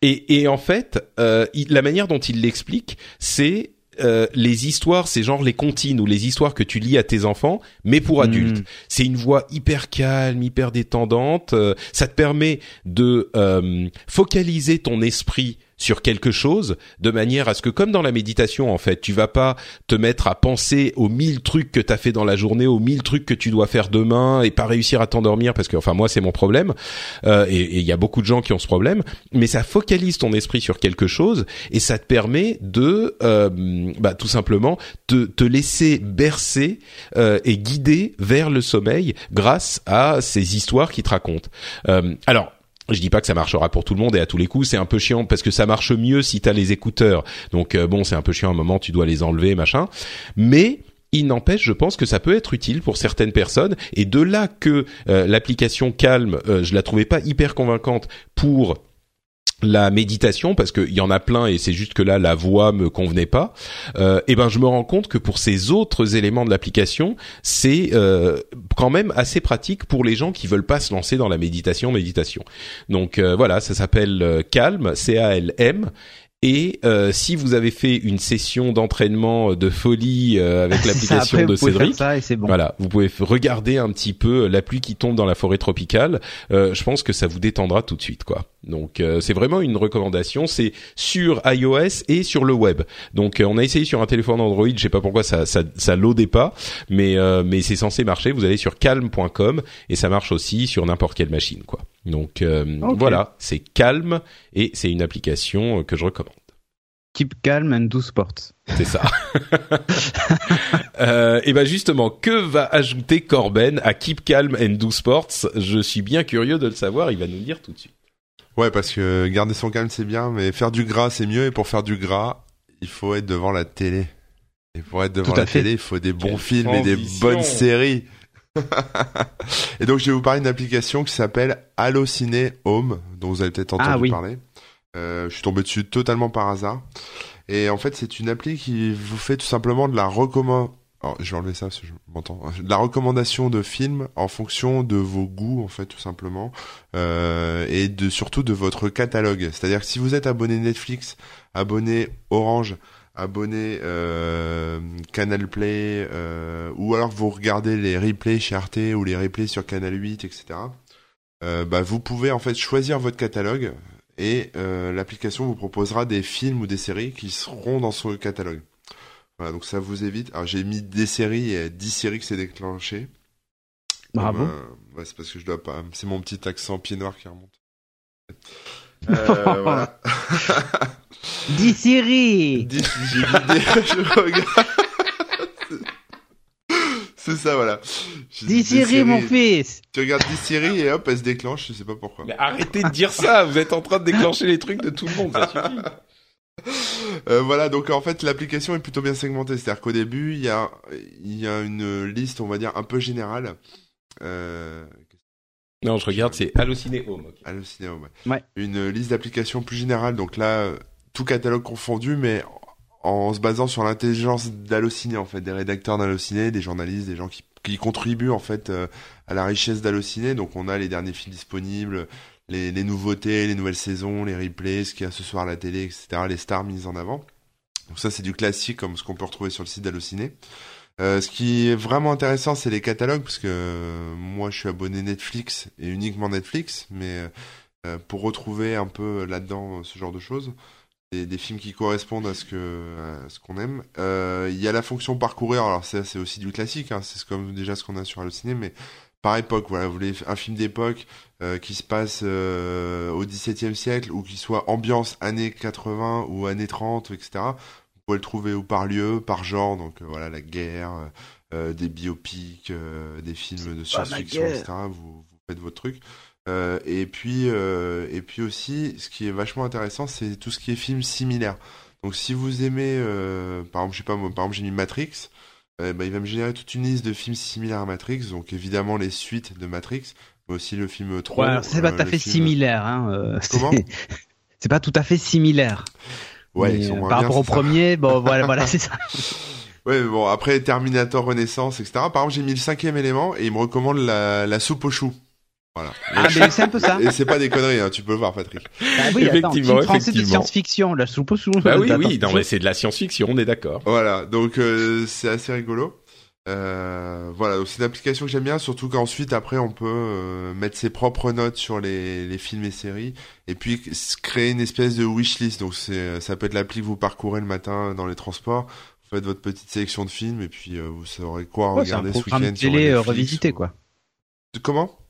Et, et en fait, euh, il- la manière dont il l'explique, c'est euh, les histoires, c'est genre les comptines ou les histoires que tu lis à tes enfants, mais pour adultes. Mm. C'est une voix hyper calme, hyper détendante. euh, ça te permet de euh, focaliser ton esprit sur quelque chose de manière à ce que comme dans la méditation en fait tu vas pas te mettre à penser aux mille trucs que t'as fait dans la journée aux mille trucs que tu dois faire demain et pas réussir à t'endormir parce que enfin moi c'est mon problème euh, et il y a beaucoup de gens qui ont ce problème mais ça focalise ton esprit sur quelque chose et ça te permet de euh, bah, tout simplement te, te laisser bercer euh, et guider vers le sommeil grâce à ces histoires qui te racontent. Euh, alors je dis pas que ça marchera pour tout le monde et à tous les coups, c'est un peu chiant parce que ça marche mieux si t'as les écouteurs. Donc euh, bon, c'est un peu chiant à un moment, tu dois les enlever, machin. Mais il n'empêche, je pense que ça peut être utile pour certaines personnes. Et de là que euh, l'application Calme, euh, je la trouvais pas hyper convaincante pour la méditation parce qu'il y en a plein et c'est juste que là la voix me convenait pas. Euh, et ben je me rends compte que pour ces autres éléments de l'application, c'est euh, quand même assez pratique pour les gens qui veulent pas se lancer dans la méditation méditation. Donc euh, voilà, ça s'appelle euh, Calm, C A L M. Et euh, si vous avez fait une session d'entraînement de folie euh, avec l'application de Cédric, ça et bon. voilà, vous pouvez regarder un petit peu la pluie qui tombe dans la forêt tropicale. Euh, je pense que ça vous détendra tout de suite, quoi. Donc euh, c'est vraiment une recommandation. C'est sur iOS et sur le web. Donc euh, on a essayé sur un téléphone Android. Je sais pas pourquoi ça ça, ça loadait pas, mais euh, mais c'est censé marcher. Vous allez sur calm.com et ça marche aussi sur n'importe quelle machine, quoi. Donc euh, voilà, c'est Calm et c'est une application que je recommande. Keep calm and do sports. C'est ça. euh, et ben justement, que va ajouter Corben à Keep Calm and Do Sports? Je suis bien curieux de le savoir. Il va nous le dire tout de suite. Ouais, parce que garder son calme c'est bien, mais faire du gras c'est mieux. Et pour faire du gras, il faut être devant la télé. Et pour être devant la fait. télé, il faut des bons Quelle films et des bonnes séries. et donc je vais vous parler d'une application qui s'appelle Allociné Home, dont vous avez peut-être entendu Ah oui. parler. Euh, je suis tombé dessus totalement par hasard. Et en fait, c'est une appli qui vous fait tout simplement de la recommandation. Je vais enlever ça parce que je m'entends. La recommandation de films en fonction de vos goûts, en fait, tout simplement, euh, et de surtout de votre catalogue. C'est-à-dire que si vous êtes abonné Netflix, abonné Orange, abonné euh, Canal Play euh, ou alors vous regardez les replays chez Arte ou les replays sur Canal 8, etc. Euh, bah, vous pouvez en fait choisir votre catalogue et euh, l'application vous proposera des films ou des séries qui seront dans ce catalogue. Voilà, donc ça vous évite. Alors j'ai mis des séries et 10 séries que c'est déclenché. Bravo. Comme, euh, ouais, c'est parce que je dois pas. C'est mon petit accent pied noir qui remonte. Euh, voilà. Dis Siri Dis- j'ai dit des- je regarde. C'est ça, voilà. J'ai Dis Siri, séries. mon fils Tu regardes 10 séries et hop, elle se déclenche, je sais pas pourquoi. Mais arrêtez de dire ça, vous êtes en train de déclencher les trucs de tout le monde, ça suffit. Euh, voilà, donc en fait l'application est plutôt bien segmentée. C'est-à-dire qu'au début, il y a, il y a une liste, on va dire, un peu générale. Euh, Non, je regarde, c'est Allociné Home. Allociné, ouais. Ouais. Une liste d'applications plus générale. Donc là, euh, tout catalogue confondu, mais en se basant sur l'intelligence d'Allociné, en fait, des rédacteurs d'Allociné, des journalistes, des gens qui, qui contribuent en fait euh, à la richesse d'Allociné. Donc on a les derniers films disponibles, les, nouveautés, les nouvelles saisons, les replays, ce qu'il y a ce soir à la télé, etc. Les stars mises en avant. Donc ça c'est du classique comme ce qu'on peut retrouver sur le site d'Allociné. Euh, ce qui est vraiment intéressant, c'est les catalogues, parce que euh, moi je suis abonné Netflix et uniquement Netflix, mais euh, pour retrouver un peu là-dedans ce genre de choses, des, films qui correspondent à ce que ce qu'on aime. Il y a la fonction parcourir, alors c'est aussi du classique, hein, c'est comme déjà ce qu'on a sur Allociné, mais par époque, voilà, vous voulez un film d'époque euh, qui se passe euh, au XVIIe siècle ou qui soit ambiance années 80 ou années 30, etc. Vous pouvez le trouver ou par lieu, par genre, donc euh, voilà la guerre, euh, euh, des biopics, euh, des films de science-fiction, etc. Vous, vous faites votre truc. Euh, et puis euh, et puis aussi, ce qui est vachement intéressant, c'est tout ce qui est film similaire. Donc si vous aimez, euh, par exemple, je sais pas, moi, par exemple, j'ai mis Matrix. Euh, bah, il va me générer toute une liste de films similaires à Matrix, donc évidemment les suites de Matrix, mais aussi le film 3. Ouais, alors c'est pas tout à fait similaire. Hein, euh, Comment c'est- pas tout à fait similaire. Ouais, Mais, ils sont euh, moins Par bien, rapport au ça. premier, bon, voilà, voilà, c'est ça. Ouais, bon, après Terminator Renaissance, etc. Par exemple, j'ai mis le cinquième élément et il me recommande la, la soupe aux choux. Voilà. Ah, mais c'est un peu ça. Et c'est pas des conneries, hein, tu peux le voir, Patrick. Ah oui, attends, Effectivement, film français de effectivement. science-fiction, la soupe au chou. Bah oui, Attends, oui, non mais c'est de la science-fiction, on est d'accord. Voilà, donc euh, c'est assez rigolo. Euh, voilà, donc c'est une application que j'aime bien, surtout qu'ensuite après on peut euh, mettre ses propres notes sur les, les films et séries, et puis créer une espèce de wishlist. Donc c'est, ça peut être l'appli que vous parcourez le matin dans les transports. Vous faites votre petite sélection de films et puis euh, vous saurez quoi Ouais, c'est un regarder ce programme week-end sur télé euh, revisité, ou- quoi. Comment? C'est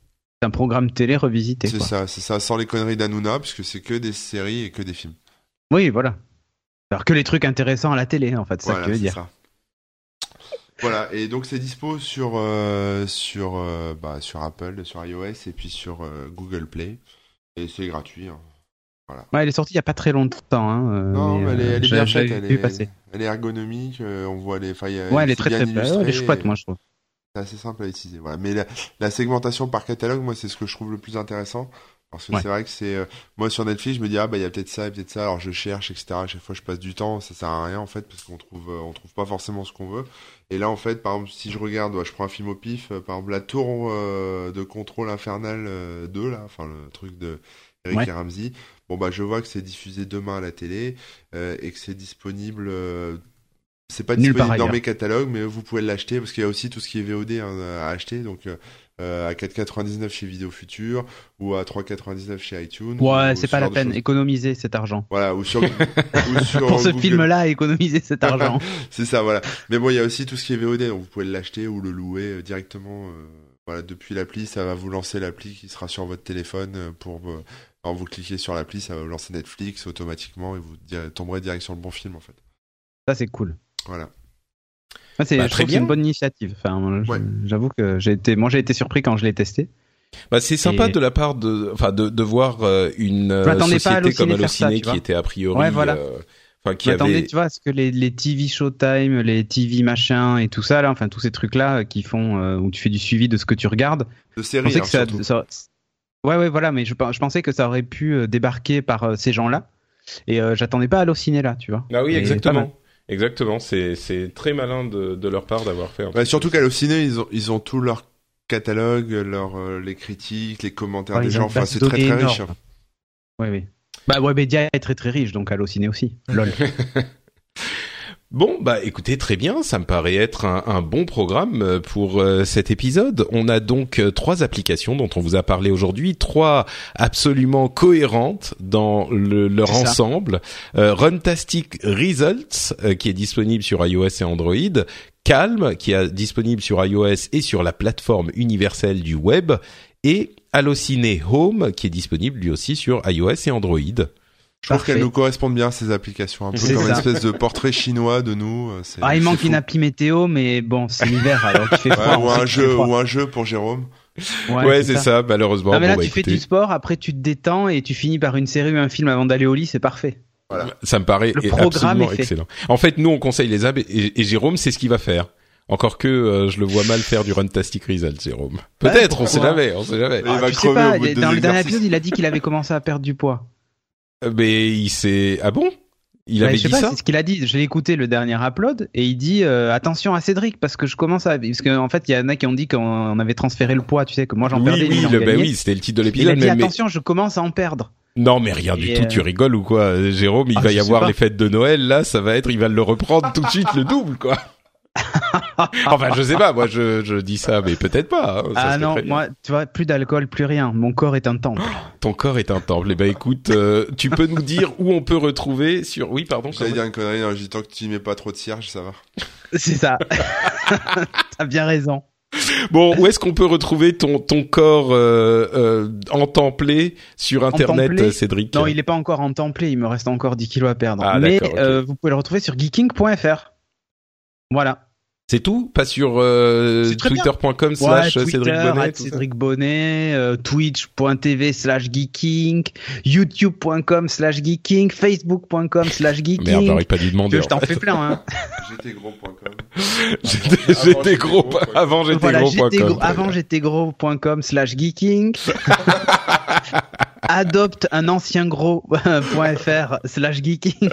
un programme télé revisité, C'est ça, c'est ça, sans les conneries d'Anouna, puisque c'est que des séries et que des films. Oui, voilà. Alors que les trucs intéressants à la télé, en fait, c'est ça voilà, que tu veux dire. ça. Voilà, et donc c'est dispo sur euh, sur euh, bah, sur Apple, sur iOS et puis sur euh, Google Play et c'est gratuit. hein. Ouais, elle est sortie il y a pas très longtemps. Hein, Non, mais elle est, elle est j'ai- bien faite, elle est, passer. elle est ergonomique, on voit les failles. Ouais, elle est très très belle. Elle est chouette, moi, je trouve. C'est assez simple à utiliser. Voilà, mais la, la segmentation par catalogue, moi, c'est ce que je trouve le plus intéressant. Parce que Ouais. c'est vrai que c'est euh, moi sur Netflix, je me dis ah bah il y a peut-être ça, peut-être ça. Alors je cherche, etc. À chaque fois, je passe du temps, ça sert à rien en fait parce qu'on trouve euh, on trouve pas forcément ce qu'on veut. Et là en fait, par exemple, si je regarde, ouais, je prends un film au pif, euh, par exemple la tour euh, de contrôle infernal euh, 2 là, enfin le truc de Eric Ouais. et Ramsey. Bon bah je vois que c'est diffusé demain à la télé euh, et que c'est disponible. C'est pas Nulle disponible dans ailleurs. mes catalogues, mais vous pouvez l'acheter parce qu'il y a aussi tout ce qui est VOD hein, à acheter. Donc euh, euh, à 4,99 chez Vidéo Future ou à 3,99 chez iTunes. Ouais, ou c'est ce pas la peine. Économiser cet argent. Voilà, ou sur, ou sur Pour ce film-là, économiser cet argent. C'est ça, voilà. Mais bon, il y a aussi tout ce qui est VOD, donc vous pouvez l'acheter ou le louer euh, directement. euh, voilà, depuis l'appli, ça va vous lancer l'appli qui sera sur votre téléphone pour. euh, quand vous cliquez sur l'appli, ça va vous lancer Netflix automatiquement et vous tomberez direct sur le bon film en fait. Ça, c'est cool. Voilà. Ouais, c'est, Bah, très bien. une bonne initiative. Enfin, Ouais. j'avoue que j'ai été, moi, j'ai été surpris quand je l'ai testé. Bah, c'est sympa Et- de la part de, enfin, de, de voir euh, une m'attendais pas à société comme Allociné ça, Allociné qui était a priori, Ouais, voilà. euh, enfin, qui avait. tu vois, à ce que les, les TV Showtime, les TV machin et tout ça, là, enfin, tous ces trucs-là euh, qui font, euh, où tu fais du suivi de ce que tu regardes. De Je série, pensais hein, que ça, Ouais, ouais, voilà, mais je, je pensais que ça aurait pu débarquer par euh, ces gens-là. Et euh, j'attendais pas Allociné là, tu vois. Ah oui, exactement. Exactement. C'est, c'est très malin de, de leur part d'avoir fait. un truc surtout qu'Allociné, ils ont, ils ont tout leur catalogue, leur, euh, les critiques, les commentaires Ouais, des gens. Enfin, c'est très très riche. Oui, oui. Bah, Webedia est très très riche, donc Allociné aussi. Lol. Bon, bah écoutez, très bien, ça me paraît être un, un bon programme euh, pour euh, cet épisode. On a donc euh, trois applications dont on vous a parlé aujourd'hui, trois absolument cohérentes dans le- leur ensemble. Euh, Runtastic Results, qui est disponible sur iOS et Android. Calm, qui est disponible sur iOS et sur la plateforme universelle du web. Et Allociné Home, qui est disponible lui aussi sur iOS et Android. Je trouve Parfait. qu'elles nous correspondent bien ces applications, un peu comme ça. une espèce de portrait chinois de nous. euh, c'est- Ah, il manque fou. une appli météo, mais bon, c'est l'hiver, alors il fait Ouais, froid. ou on sait un jeu, froid. ou un jeu pour Jérôme. Ouais, c'est ça. malheureusement. Non, mais là, Bon, bah, tu fais du sport, après tu te détends et tu finis par une série ou un film avant d'aller au lit, c'est parfait. Ça me paraît Le absolument est excellent. En fait, nous, on conseille les apps et, et Jérôme, c'est ce qu'il va faire. Encore que euh, je le vois mal faire du Runtastic Result, Jérôme. Peut-être, on sait jamais, on sait jamais. Il va Ah, tu sais crever pas, au bout de dans le dernier épisode, il a dit qu'il avait commencé à perdre du poids. Euh, Mais il s'est... Ah bon? Il Ouais, avait je sais dit pas, ça? c'est ce qu'il a dit. J'ai écouté le dernier upload et il dit euh, attention à Cédric parce que je commence à parce qu'en en fait il y en a qui ont dit qu'on avait transféré le poids, tu sais que moi j'en Oui, perdais. oui, le, gagnait. oui, c'était le titre de Et il a l'épisode. dit Mais, mais- attention, je commence à en perdre. non, mais rien du Et, tout. euh, Tu rigoles ou quoi, Euh, Jérôme Il Ah, va y avoir pas. les fêtes de Noël. Là, ça va être, il va le reprendre tout de suite le double, quoi. Enfin, je sais pas. Moi, je, je dis ça, mais peut-être pas. hein, ça ah non, moi tu vois plus d'alcool, plus rien. Mon corps est un temple. Ton corps est un temple. Eh ben, écoute, euh, tu peux nous dire où on peut retrouver sur. Oui, pardon. J'allais dire une connerie, dit tant que tu y mets pas trop de cierge, ça va. c'est ça. T'as bien raison. Bon, où est-ce qu'on peut retrouver ton ton corps euh, euh, entemplé sur Internet, Entemplé Cédric? Non, il est pas encore en templé, il me reste encore 10 kilos à perdre. Ah, Mais euh, vous pouvez le retrouver sur geeking.fr. Voilà. C'est tout? Pas sur euh, twitter.com slash Ouais, Cédric Bonnet Cédric Bonnet, euh, twitch.tv slash geeking, youtube.com slash geeking, facebook.com slash geeking. Merde, j'aurais pas dû demander. je t'en fais plein, hein. gtgros.com. J'étais Avant, j'étais j'étais gros. Avant, j'étais voilà, gros. point j'étais com. gros- avant j'étais gros.com slash geeking. Adopte un ancien gros.fr slash geeking.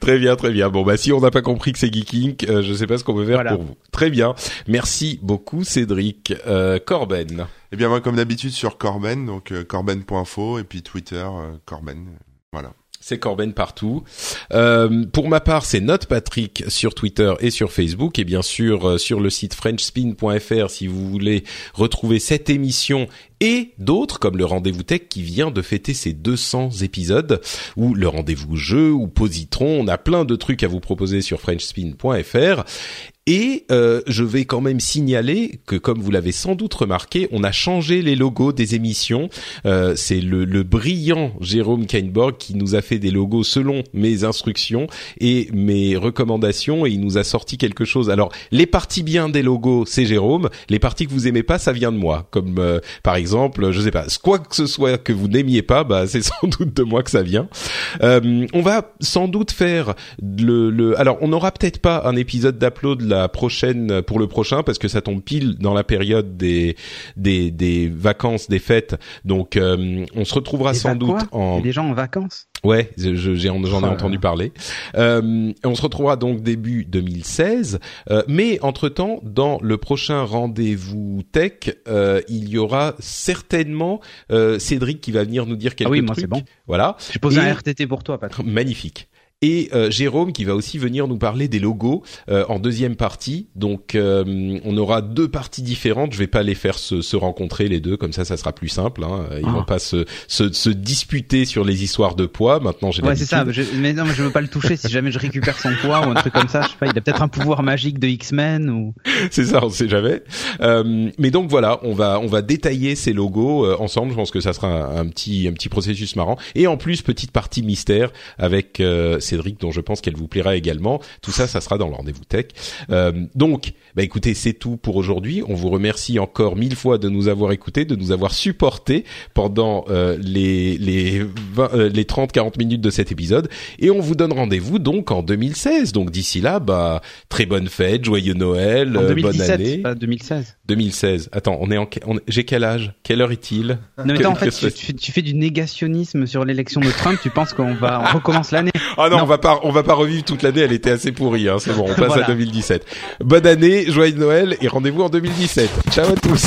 Très bien, très bien. Bon, bah si on n'a pas compris que c'est geeking, euh, je sais pas ce qu'on peut faire Voilà. pour vous. Très bien. Merci beaucoup, Cédric. Euh, Corben. Eh bien, moi, comme d'habitude, sur Corben, donc euh, corben.info, et puis Twitter, euh, Corben. Voilà. C'est Corben partout. Euh, pour ma part, c'est Note Patrick sur Twitter et sur Facebook et bien sûr euh, sur le site frenchspin.fr si vous voulez retrouver cette émission et d'autres comme le rendez-vous tech qui vient de fêter ses 200 épisodes ou le rendez-vous jeu ou positron. On a plein de trucs à vous proposer sur frenchspin.fr. Et euh, je vais quand même signaler que, comme vous l'avez sans doute remarqué, on a changé les logos des émissions. Euh, c'est le, le brillant Jérôme Kainborg qui nous a fait des logos selon mes instructions et mes recommandations, et il nous a sorti quelque chose. Alors, les parties bien des logos, c'est Jérôme. Les parties que vous aimez pas, ça vient de moi. Comme euh, par exemple, je sais pas, quoi que ce soit que vous n'aimiez pas, bah c'est sans doute de moi que ça vient. Euh, on va sans doute faire le, le alors on n'aura peut-être pas un épisode d'upload la prochaine pour le prochain parce que ça tombe pile dans la période des des, des vacances des fêtes donc euh, on se retrouvera Et sans bah doute en des gens en vacances. Ouais, je- j'en ai là entendu parler. Euh, on se retrouvera donc début 2016, euh, mais entre temps, dans le prochain rendez-vous tech, euh, il y aura certainement Cédric qui va venir nous dire quelques Ah oui, moi, trucs. c'est bon. Voilà, J'ai posé Et- un RTT pour toi, Patrick. magnifique. Et euh, Jérôme qui va aussi venir nous parler des logos euh, en deuxième partie. Donc euh, on aura deux parties différentes. Je vais pas les faire se, se rencontrer les deux, comme ça ça sera plus simple. Hein. Ils Ah. vont pas se, se, se disputer sur les histoires de poids. Maintenant j'ai Ouais, c'est ça. je- mais non, mais je veux pas le toucher. Si jamais je récupère son poids ou un truc comme ça, je sais pas. Il a peut-être un pouvoir magique de X-Men ou. c'est ça, on sait jamais. Euh, mais donc voilà, on va on va détailler ces logos euh, ensemble. Je pense que ça sera un, un petit un petit processus marrant. Et en plus petite partie mystère avec euh, Cédric, dont je pense qu'elle vous plaira également. Tout ça, ça sera dans le rendez-vous tech. Euh, donc, bah écoutez, c'est tout pour aujourd'hui. On vous remercie encore mille fois de nous avoir écoutés, de nous avoir supportés pendant euh, les les 20, euh, les 30-40 minutes de cet épisode. Et on vous donne rendez-vous donc en 2016. Donc d'ici là, bah très bonne fête, joyeux Noël, En euh, bonne 2017, année. pas 2016. 2016. Attends, on est en, on- j'ai quel âge? Quelle heure est-il? Non, mais toi, en fait, tu, tu fais- tu fais du négationnisme sur l'élection de Trump. Tu penses qu'on va, on recommence l'année? Ah non, Non. on va pas, on va pas revivre toute l'année. Elle était assez pourrie. Hein, c'est bon, on passe Voilà. à 2017. Bonne année, joyeux Noël et rendez-vous en 2017. Ciao à tous.